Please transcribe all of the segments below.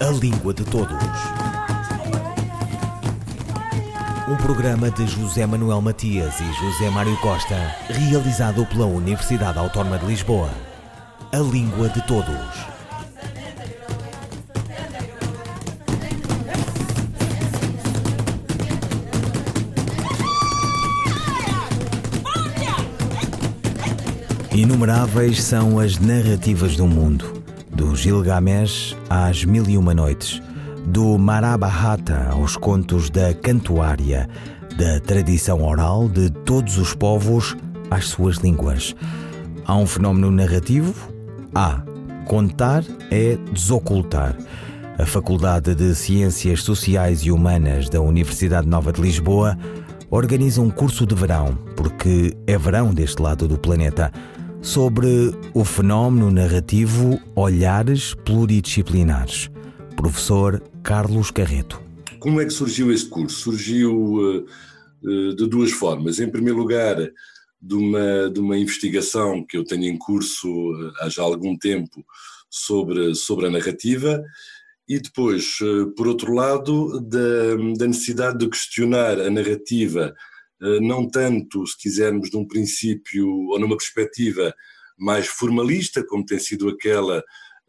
A Língua de Todos. Um programa de José Manuel Matias e José Mário Costa, realizado pela Universidade Autónoma de Lisboa. A Língua de Todos. Inumeráveis são as narrativas do mundo, do Gilgamesh às Mil e Uma Noites, do Marabahata aos contos da Cantuária, da tradição oral de todos os povos às suas línguas. Há um fenómeno narrativo? Há. Contar é desocultar. A Faculdade de Ciências Sociais e Humanas da Universidade Nova de Lisboa organiza um curso de verão, porque é verão deste lado do planeta sobre o fenómeno narrativo Olhares Pluridisciplinares. Professor Carlos Carreto. Como é que surgiu este curso? Surgiu uh, uh, de duas formas. Em primeiro lugar, de uma, de uma investigação que eu tenho em curso uh, há já algum tempo sobre, sobre a narrativa, e depois, por outro lado, da, da necessidade de questionar a narrativa eh, não tanto, se quisermos, de um princípio ou numa perspectiva mais formalista, como tem sido aquela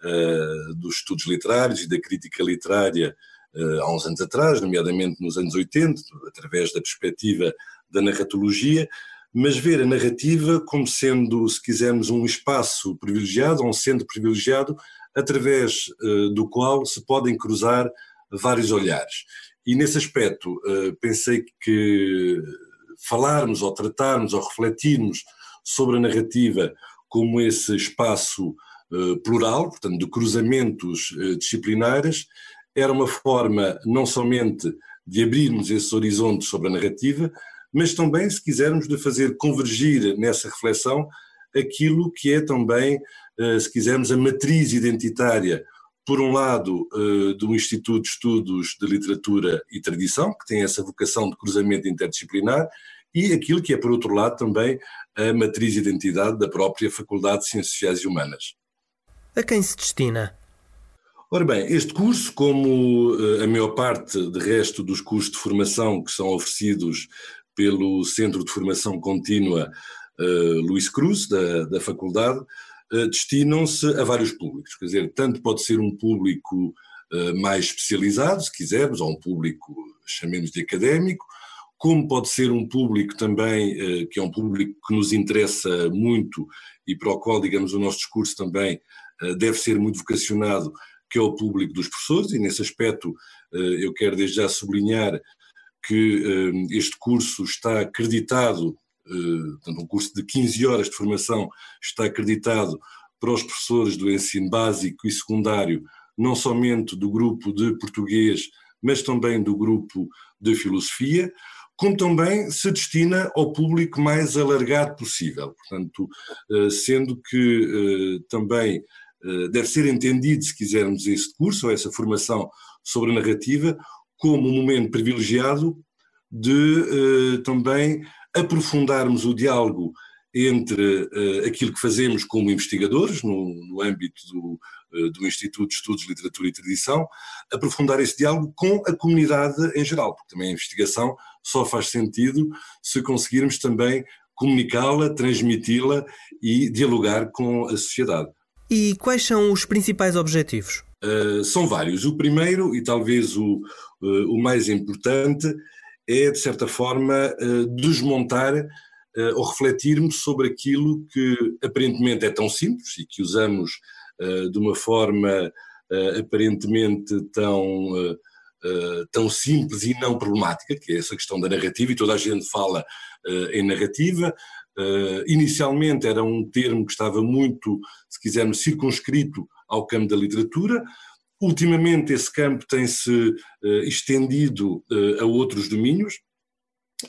uh, dos estudos literários e da crítica literária uh, há uns anos atrás, nomeadamente nos anos 80, através da perspectiva da narratologia, mas ver a narrativa como sendo, se quisermos, um espaço privilegiado, um centro privilegiado, através uh, do qual se podem cruzar vários olhares. E nesse aspecto, pensei que falarmos ou tratarmos ou refletirmos sobre a narrativa como esse espaço uh, plural, portanto, de cruzamentos uh, disciplinares, era uma forma não somente de abrirmos esses horizontes sobre a narrativa, mas também, se quisermos, de fazer convergir nessa reflexão aquilo que é também, uh, se quisermos, a matriz identitária, por um lado, do Instituto de Estudos de Literatura e Tradição, que tem essa vocação de cruzamento interdisciplinar, e aquilo que é, por outro lado, também a matriz de identidade da própria Faculdade de Ciências Sociais e Humanas. A quem se destina? Ora bem, este curso, como eh, a maior parte de resto dos cursos de formação que são oferecidos pelo Centro de Formação Contínua uh, Luís Cruz, da, da faculdade, uh, destinam-se a vários públicos. Quer dizer, tanto pode ser um público uh, mais especializado, se quisermos, ou um público, chamemos de académico, como pode ser um público também, eh, que é um público que nos interessa muito e para o qual, digamos, o nosso discurso também eh, deve ser muito vocacionado, que é o público dos professores, e nesse aspecto eh, eu quero desde já sublinhar que este curso está acreditado, um curso de 15 horas de formação está acreditado para os professores do ensino básico e secundário, não somente do grupo de português, mas também do grupo de filosofia como também se destina ao público mais alargado possível. Portanto, eh, sendo que eh, também eh, deve ser entendido, se quisermos, este curso ou essa formação sobre a narrativa, como um momento privilegiado de também aprofundarmos o diálogo entre aquilo que fazemos como investigadores no, no âmbito do, do, Instituto de Estudos Literatura e Tradição, aprofundar esse diálogo com a comunidade em geral, porque também a investigação só faz sentido se conseguirmos também comunicá-la, transmiti-la e dialogar com a sociedade. E quais são os principais objetivos? Uh, são vários. O primeiro, e talvez o, o mais importante, é, de certa forma, desmontar uh, ou refletirmos sobre aquilo que aparentemente é tão simples e que usamos uh, de uma forma uh, aparentemente tão, tão simples e não problemática, que é essa questão da narrativa, e toda a gente fala em narrativa. inicialmente era um termo que estava muito, se quisermos, circunscrito ao campo da literatura, Ultimamente, esse campo tem-se uh, estendido uh, a outros domínios,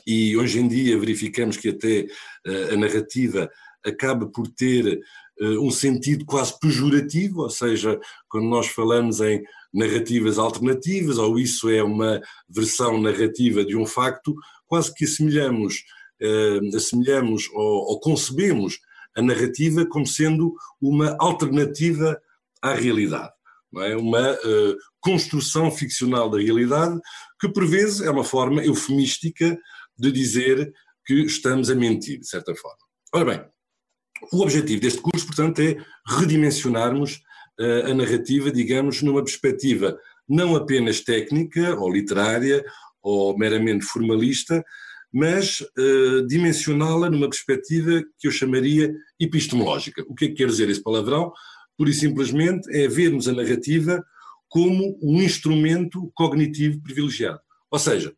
e hoje em dia verificamos que até uh, a narrativa acaba por ter uh, um sentido quase pejorativo, ou seja, quando nós falamos em narrativas alternativas, ou isso é uma versão narrativa de um facto, quase que assemelhamos, uh, assemelhamos ou, ou concebemos a narrativa como sendo uma alternativa à realidade. é? uma uh, construção ficcional da realidade que, por vezes, é uma forma eufemística de dizer que estamos a mentir, de certa forma. Ora bem, o objetivo deste curso, portanto, é redimensionarmos a narrativa, digamos, numa perspectiva não apenas técnica ou literária ou meramente formalista, mas uh, dimensioná-la numa perspectiva que eu chamaria epistemológica. O que é que quer dizer esse palavrão? Pura e simplesmente é vermos a narrativa como um instrumento cognitivo privilegiado. Ou seja,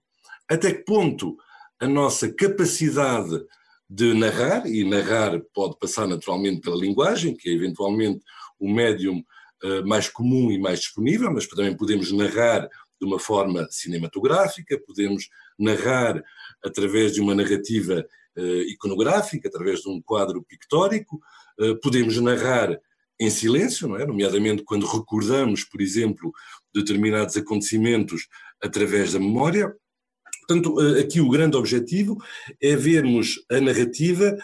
até que ponto a nossa capacidade de narrar, e narrar pode passar naturalmente pela linguagem, que é eventualmente o médium uh, mais comum e mais disponível, mas também podemos narrar de uma forma cinematográfica, podemos narrar através de uma narrativa uh, iconográfica, através de um quadro pictórico, uh, podemos narrar em silêncio, não é? nomeadamente quando recordamos, por exemplo, determinados acontecimentos através da memória. Portanto, aqui o grande objetivo é vermos a narrativa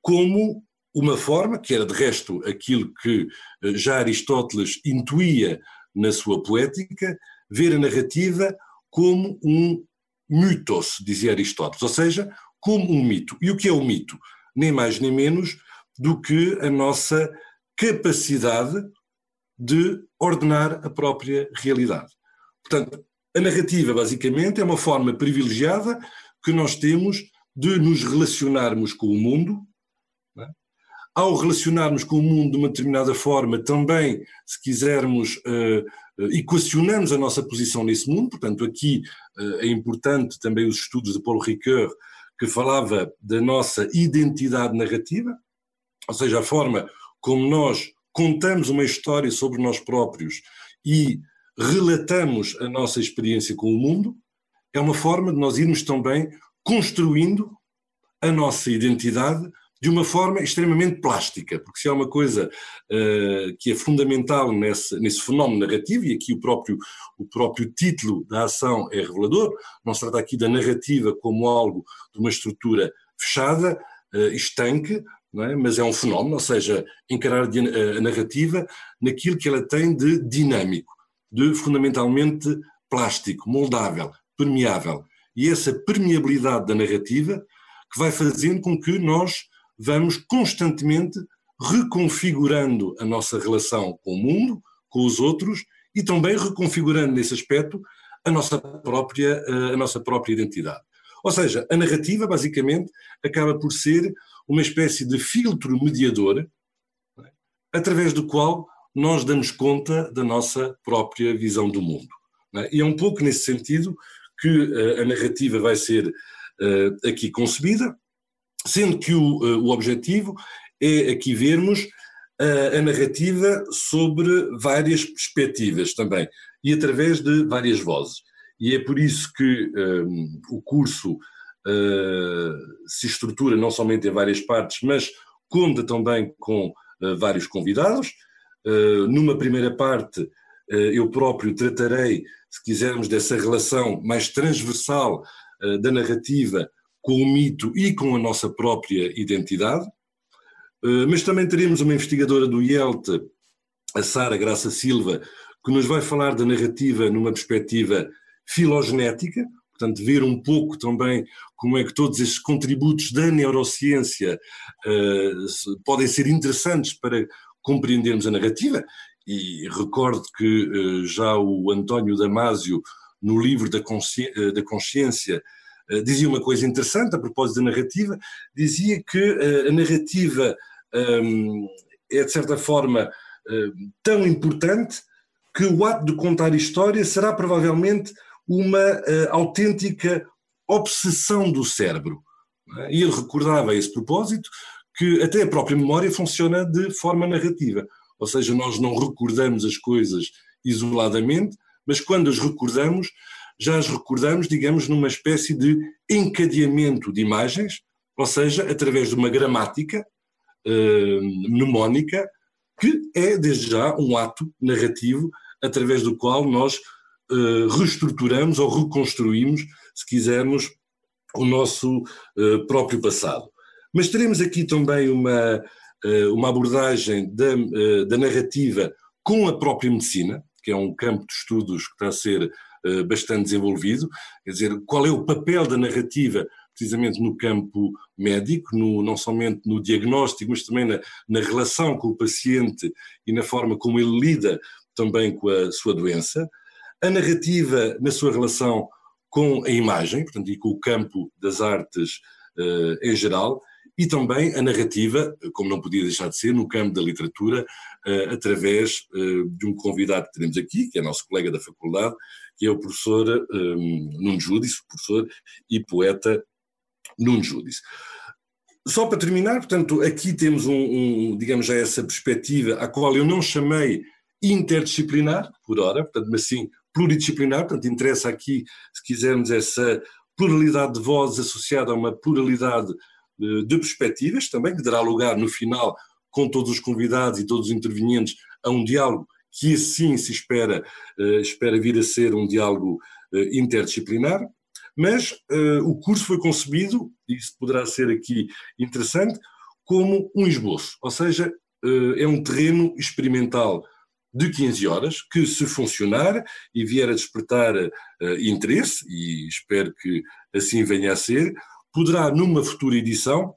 como uma forma, que era de resto aquilo que já Aristóteles intuía na sua poética, ver a narrativa como um mitos, dizia Aristóteles, ou seja, como um mito. E o que é o mito? Nem mais nem menos do que a nossa capacidade de ordenar a própria realidade. Portanto, a narrativa, basicamente, é uma forma privilegiada que nós temos de nos relacionarmos com o mundo. Ao relacionarmos com o mundo de uma determinada forma, também, se quisermos, uh, eh, equacionamos a nossa posição nesse mundo, portanto, aqui eh, é importante também os estudos de Paulo Ricoeur, que falava da nossa identidade narrativa, ou seja, a forma como nós contamos uma história sobre nós próprios e relatamos a nossa experiência com o mundo, é uma forma de nós irmos também construindo a nossa identidade de uma forma extremamente plástica, porque se há uma coisa uh, que é fundamental nesse, nesse fenómeno narrativo, e aqui o próprio, o próprio título da ação é revelador, não se trata aqui da narrativa como algo de uma estrutura fechada, uh, estanque, é? mas é um fenómeno, ou seja, encarar a narrativa naquilo que ela tem de dinâmico, de fundamentalmente plástico, moldável, permeável. E essa permeabilidade da narrativa que vai fazendo com que nós vamos constantemente reconfigurando a nossa relação com o mundo, com os outros e também reconfigurando nesse aspecto a nossa própria, eh, a nossa própria identidade. Ou seja, a narrativa basicamente acaba por ser uma espécie de filtro mediador é? através do qual nós damos conta da nossa própria visão do mundo. É? E é um pouco nesse sentido que eh, a narrativa vai ser uh, aqui concebida, sendo que o, eh, o objetivo é aqui vermos a, a narrativa sobre várias perspectivas também e através de várias vozes. E é por isso que um, ehm, o curso uh, se estrutura não somente em várias partes, mas conta também com uh, vários convidados. Uh, numa primeira parte, eu próprio tratarei, se quisermos, dessa relação mais transversal da narrativa com o mito e com a nossa própria identidade. Eh, mas também teremos uma investigadora do IELT, a Sara Graça Silva, que nos vai falar da narrativa numa perspectiva filogenética, portanto, ver um pouco também como é que todos estes contributos da neurociência uh, podem ser interessantes para compreendermos a narrativa. E recordo que uh, já o António Damasio, no livro da, consci da consciência, dizia uma coisa interessante a propósito da narrativa, dizia que eh, a narrativa um, é, de certa forma, uh, tão importante que o ato de contar história será provavelmente uma autêntica obsessão do cérebro. É? E ele recordava a esse propósito que até a própria memória funciona de forma narrativa. Ou seja, nós não recordamos as coisas isoladamente, mas quando as recordamos, já as recordamos, digamos, numa espécie de encadeamento de imagens, ou seja, através de uma gramática uh, mnemónica, que é, desde já, um ato narrativo através do qual nós uh, reestruturamos ou reconstruímos, se quisermos, o nosso uh, próprio passado. Mas teremos aqui também uma, uma abordagem da, da narrativa com a própria medicina, que é um campo de estudos que está a ser bastante desenvolvido, quer dizer, qual é o papel da narrativa precisamente no campo médico, no, não somente no diagnóstico, mas também na, na relação com o paciente e na forma como ele lida também com a sua doença. A narrativa na sua relação com a imagem, portanto, e com o campo das artes uh, em geral, e também a narrativa, como não podia deixar de ser, no campo da literatura, uh, através uh, de um convidado que temos aqui, que é nosso colega da faculdade, que é o professor um, Nuno Júdice, professor e poeta Nuno Júdice. Só para terminar, portanto, aqui temos um, um, digamos já essa perspectiva, a qual eu não chamei interdisciplinar, por hora, portanto, mas sim pluridisciplinar, portanto, interessa aqui, se quisermos, essa pluralidade de vozes associada a uma pluralidade de, eh, de perspectivas também, que dará lugar no final, com todos os convidados e todos os intervenientes, a um diálogo que assim se espera, uh, espera vir a ser um diálogo uh, interdisciplinar. Mas o curso foi concebido, e isso poderá ser aqui interessante, como um esboço, ou seja, é um terreno experimental de 15 horas, que se funcionar e vier a despertar interesse, e espero que assim venha a ser, poderá numa futura edição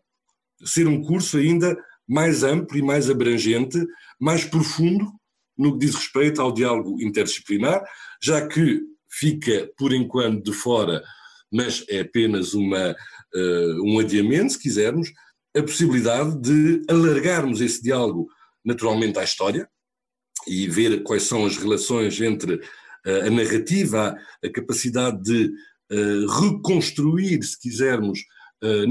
ser um curso ainda mais amplo e mais abrangente, mais profundo no que diz respeito ao diálogo interdisciplinar, já que fica por enquanto de fora mas é apenas uma, uh, um adiamento, se quisermos, a possibilidade de alargarmos esse diálogo naturalmente à história e ver quais são as relações entre uh, a narrativa, a, capacidade de reconstruir, se quisermos,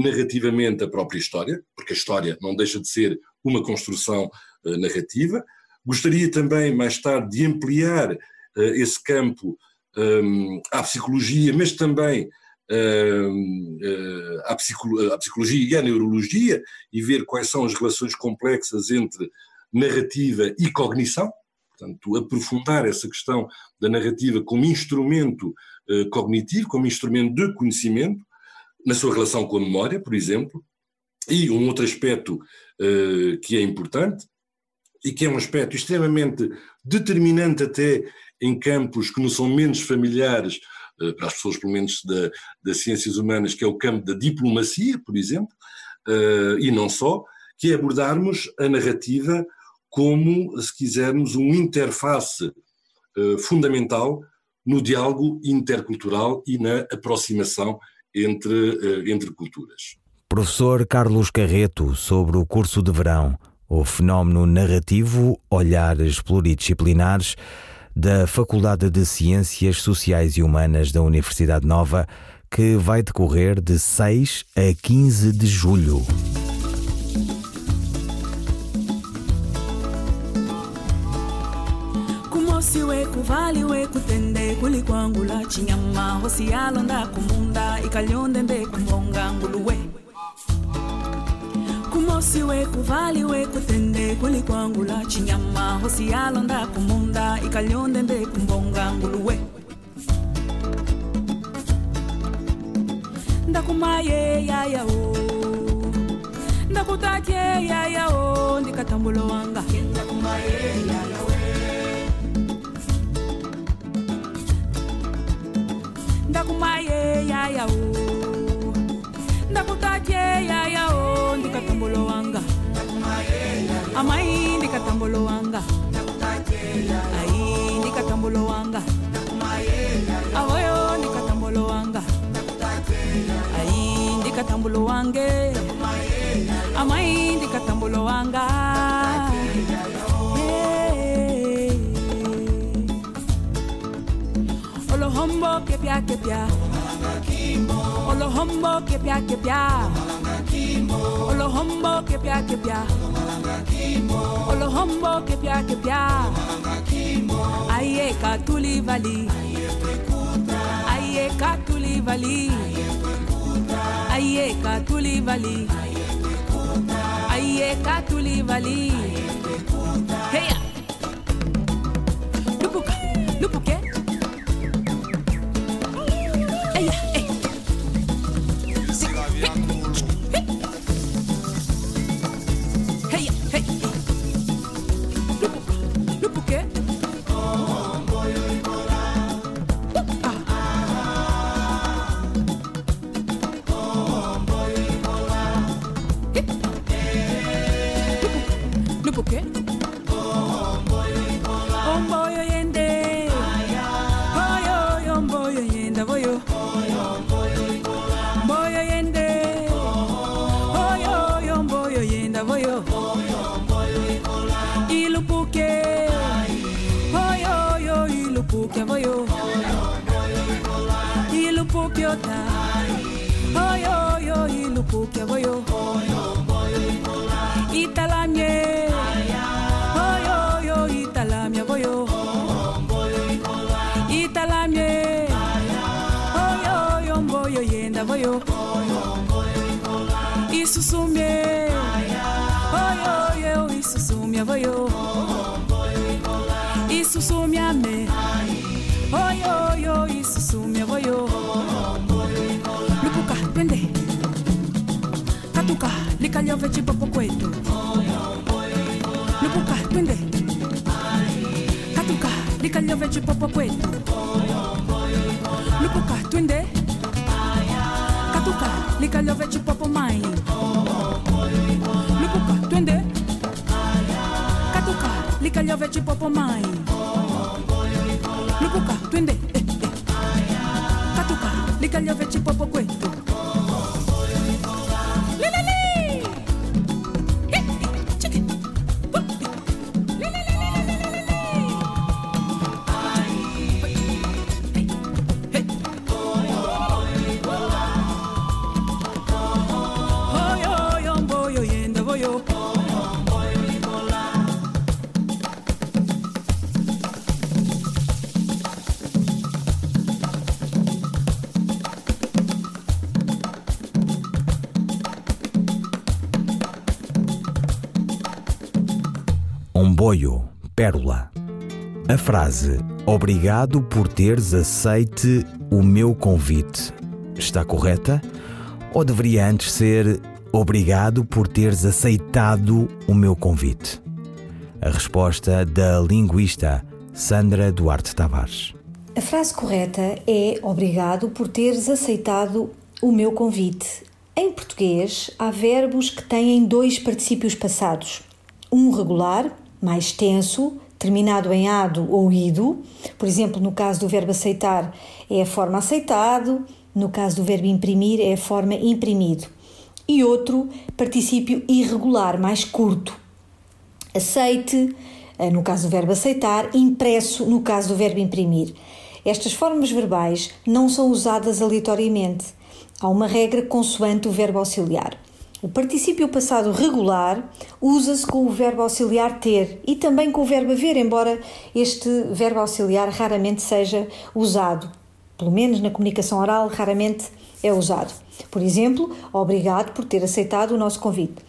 narrativamente a própria história, porque a história não deixa de ser uma construção narrativa. Gostaria também, mais tarde, de ampliar esse campo um, à psicologia, mas também à, psicologia e à neurologia e ver quais são as relações complexas entre narrativa e cognição, portanto, aprofundar essa questão da narrativa como instrumento uh, cognitivo, como instrumento de conhecimento, na sua relação com a memória, por exemplo, e um outro aspecto uh, que é importante, e que é um aspecto extremamente determinante até em campos que não são menos familiares eh, para as pessoas, pelo menos, da, das ciências humanas, que é o campo da diplomacia, por exemplo, eh, e não só, que é abordarmos a narrativa como, se quisermos, um interface eh, fundamental no diálogo intercultural e na aproximação entre, entre culturas. Professor Carlos Carreto, sobre o curso de verão, o fenómeno narrativo, olhares pluridisciplinares, da Faculdade de Ciências Sociais e Humanas da Universidade Nova, que vai decorrer de 6 a 15 de julho. valiwe kutende kuli kwangu la chinyama. Hosiyalonda kumunda ikalyondende kumbonga nguluwe kumosiwe kuvaliwe kutende kuli kwangu la chinyama. Hosiyalonda kumunda ikalyondende kumbonga nguluwe ndakumaye yayao ndakutatye yayao ndikatambulo wanga. Ndakutaje yaya o oh, ndikatambolo wanga. Amai ndikatambolo wanga. Ai ndikatambolo wanga. Awoyo ndikatambolo wanga. Ai ndikatambolo wange. Amai ndikatambolo wanga. Olohombo kepia kepia Olohombo kepia kepia Olohombo kepia kepia Olohombo kepia kepia Aye katuli vali Aye katuli vali Aye katuli vali Aye katuli vali Hey Lupuka Lupuke Hey, hey. Lupuka, lupuke. yo ilu pukyo ta oyo yo ilu pukyo boyo. Italamye. Oyo yo italamye boyo. Italamye. Oyo yo mboyo yenda boyo. Isusumye. Oyo yo isusumye boyo. Katuka likaliove chipopo kwetu. Lupuka twende. Katuka likaliove chipopo kwetu. Lupuka twende. Katuka likaliove chipopo mai. Lupuka twende. Katuka likaliove chipopo mai. Lupuka twende. Eh, eh. Katuka likaliove chipopo Omboio, pérola. A frase Obrigado por teres aceite o meu convite está correta? Ou deveria antes ser Obrigado por teres aceitado o meu convite? A resposta da linguista Sandra Duarte Tavares. A frase correta é Obrigado por teres aceitado o meu convite. Em português, há verbos que têm dois particípios passados. Um regular, mais tenso, terminado em ado ou ido. Por exemplo, no caso do verbo aceitar, é a forma aceitado, no caso do verbo imprimir, é a forma imprimido. E outro particípio irregular, mais curto. Aceite, eh, no caso do verbo aceitar, impresso, no caso do verbo imprimir. Estas formas verbais não são usadas aleatoriamente. Há uma regra consoante o verbo auxiliar. O particípio passado regular usa-se com o verbo auxiliar ter e também com o verbo haver, embora este verbo auxiliar raramente seja usado. Pelo menos na comunicação oral, raramente é usado. Por exemplo, obrigado por ter aceitado o nosso convite.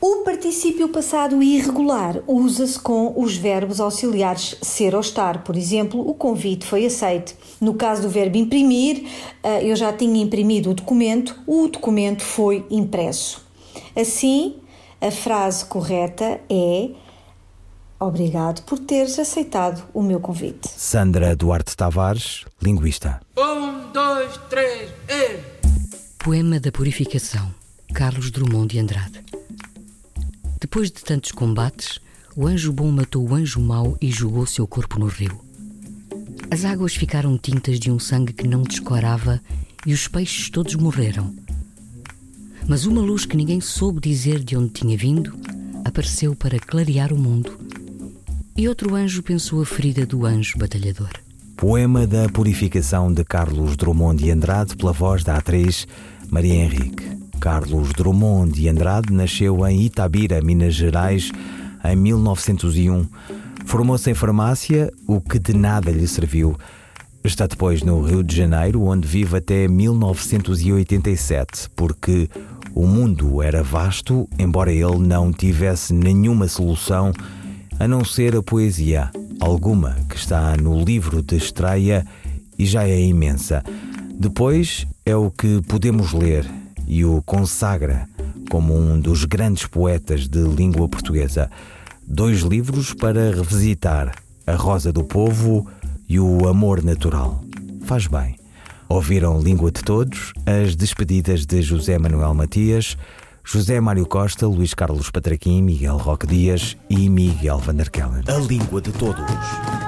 O particípio passado irregular usa-se com os verbos auxiliares ser ou estar. Por exemplo, o convite foi aceito. No caso do verbo imprimir, eh, eu já tinha imprimido o documento, o documento foi impresso. Assim, a frase correta é Obrigado por teres aceitado o meu convite. Sandra Duarte Tavares, linguista. Um, dois, três, e... Poema da Purificação, Carlos Drummond de Andrade. Depois de tantos combates, o anjo bom matou o anjo mau e jogou seu corpo no rio. As águas ficaram tintas de um sangue que não descorava e os peixes todos morreram. Mas uma luz que ninguém soube dizer de onde tinha vindo apareceu para clarear o mundo. E outro anjo pensou a ferida do anjo batalhador. Poema da Purificação de Carlos Drummond de Andrade pela voz da atriz Maria Henrique. Carlos Drummond de Andrade nasceu em Itabira, Minas Gerais, em 1901. Formou-se em farmácia, o que de nada lhe serviu. Está depois no Rio de Janeiro, onde vive até 1987, porque o mundo era vasto, embora ele não tivesse nenhuma solução a não ser a poesia, alguma que está no livro de estreia e já é imensa. Depois é o que podemos ler e o consagra como um dos grandes poetas de língua portuguesa. Dois livros para revisitar: A Rosa do Povo e O Amor Natural. Faz bem. Ouviram Língua de Todos, as despedidas de José Manuel Matias, José Mário Costa, Luís Carlos Patraquim, Miguel Roque Dias e Miguel Vanderkellen. A Língua de Todos.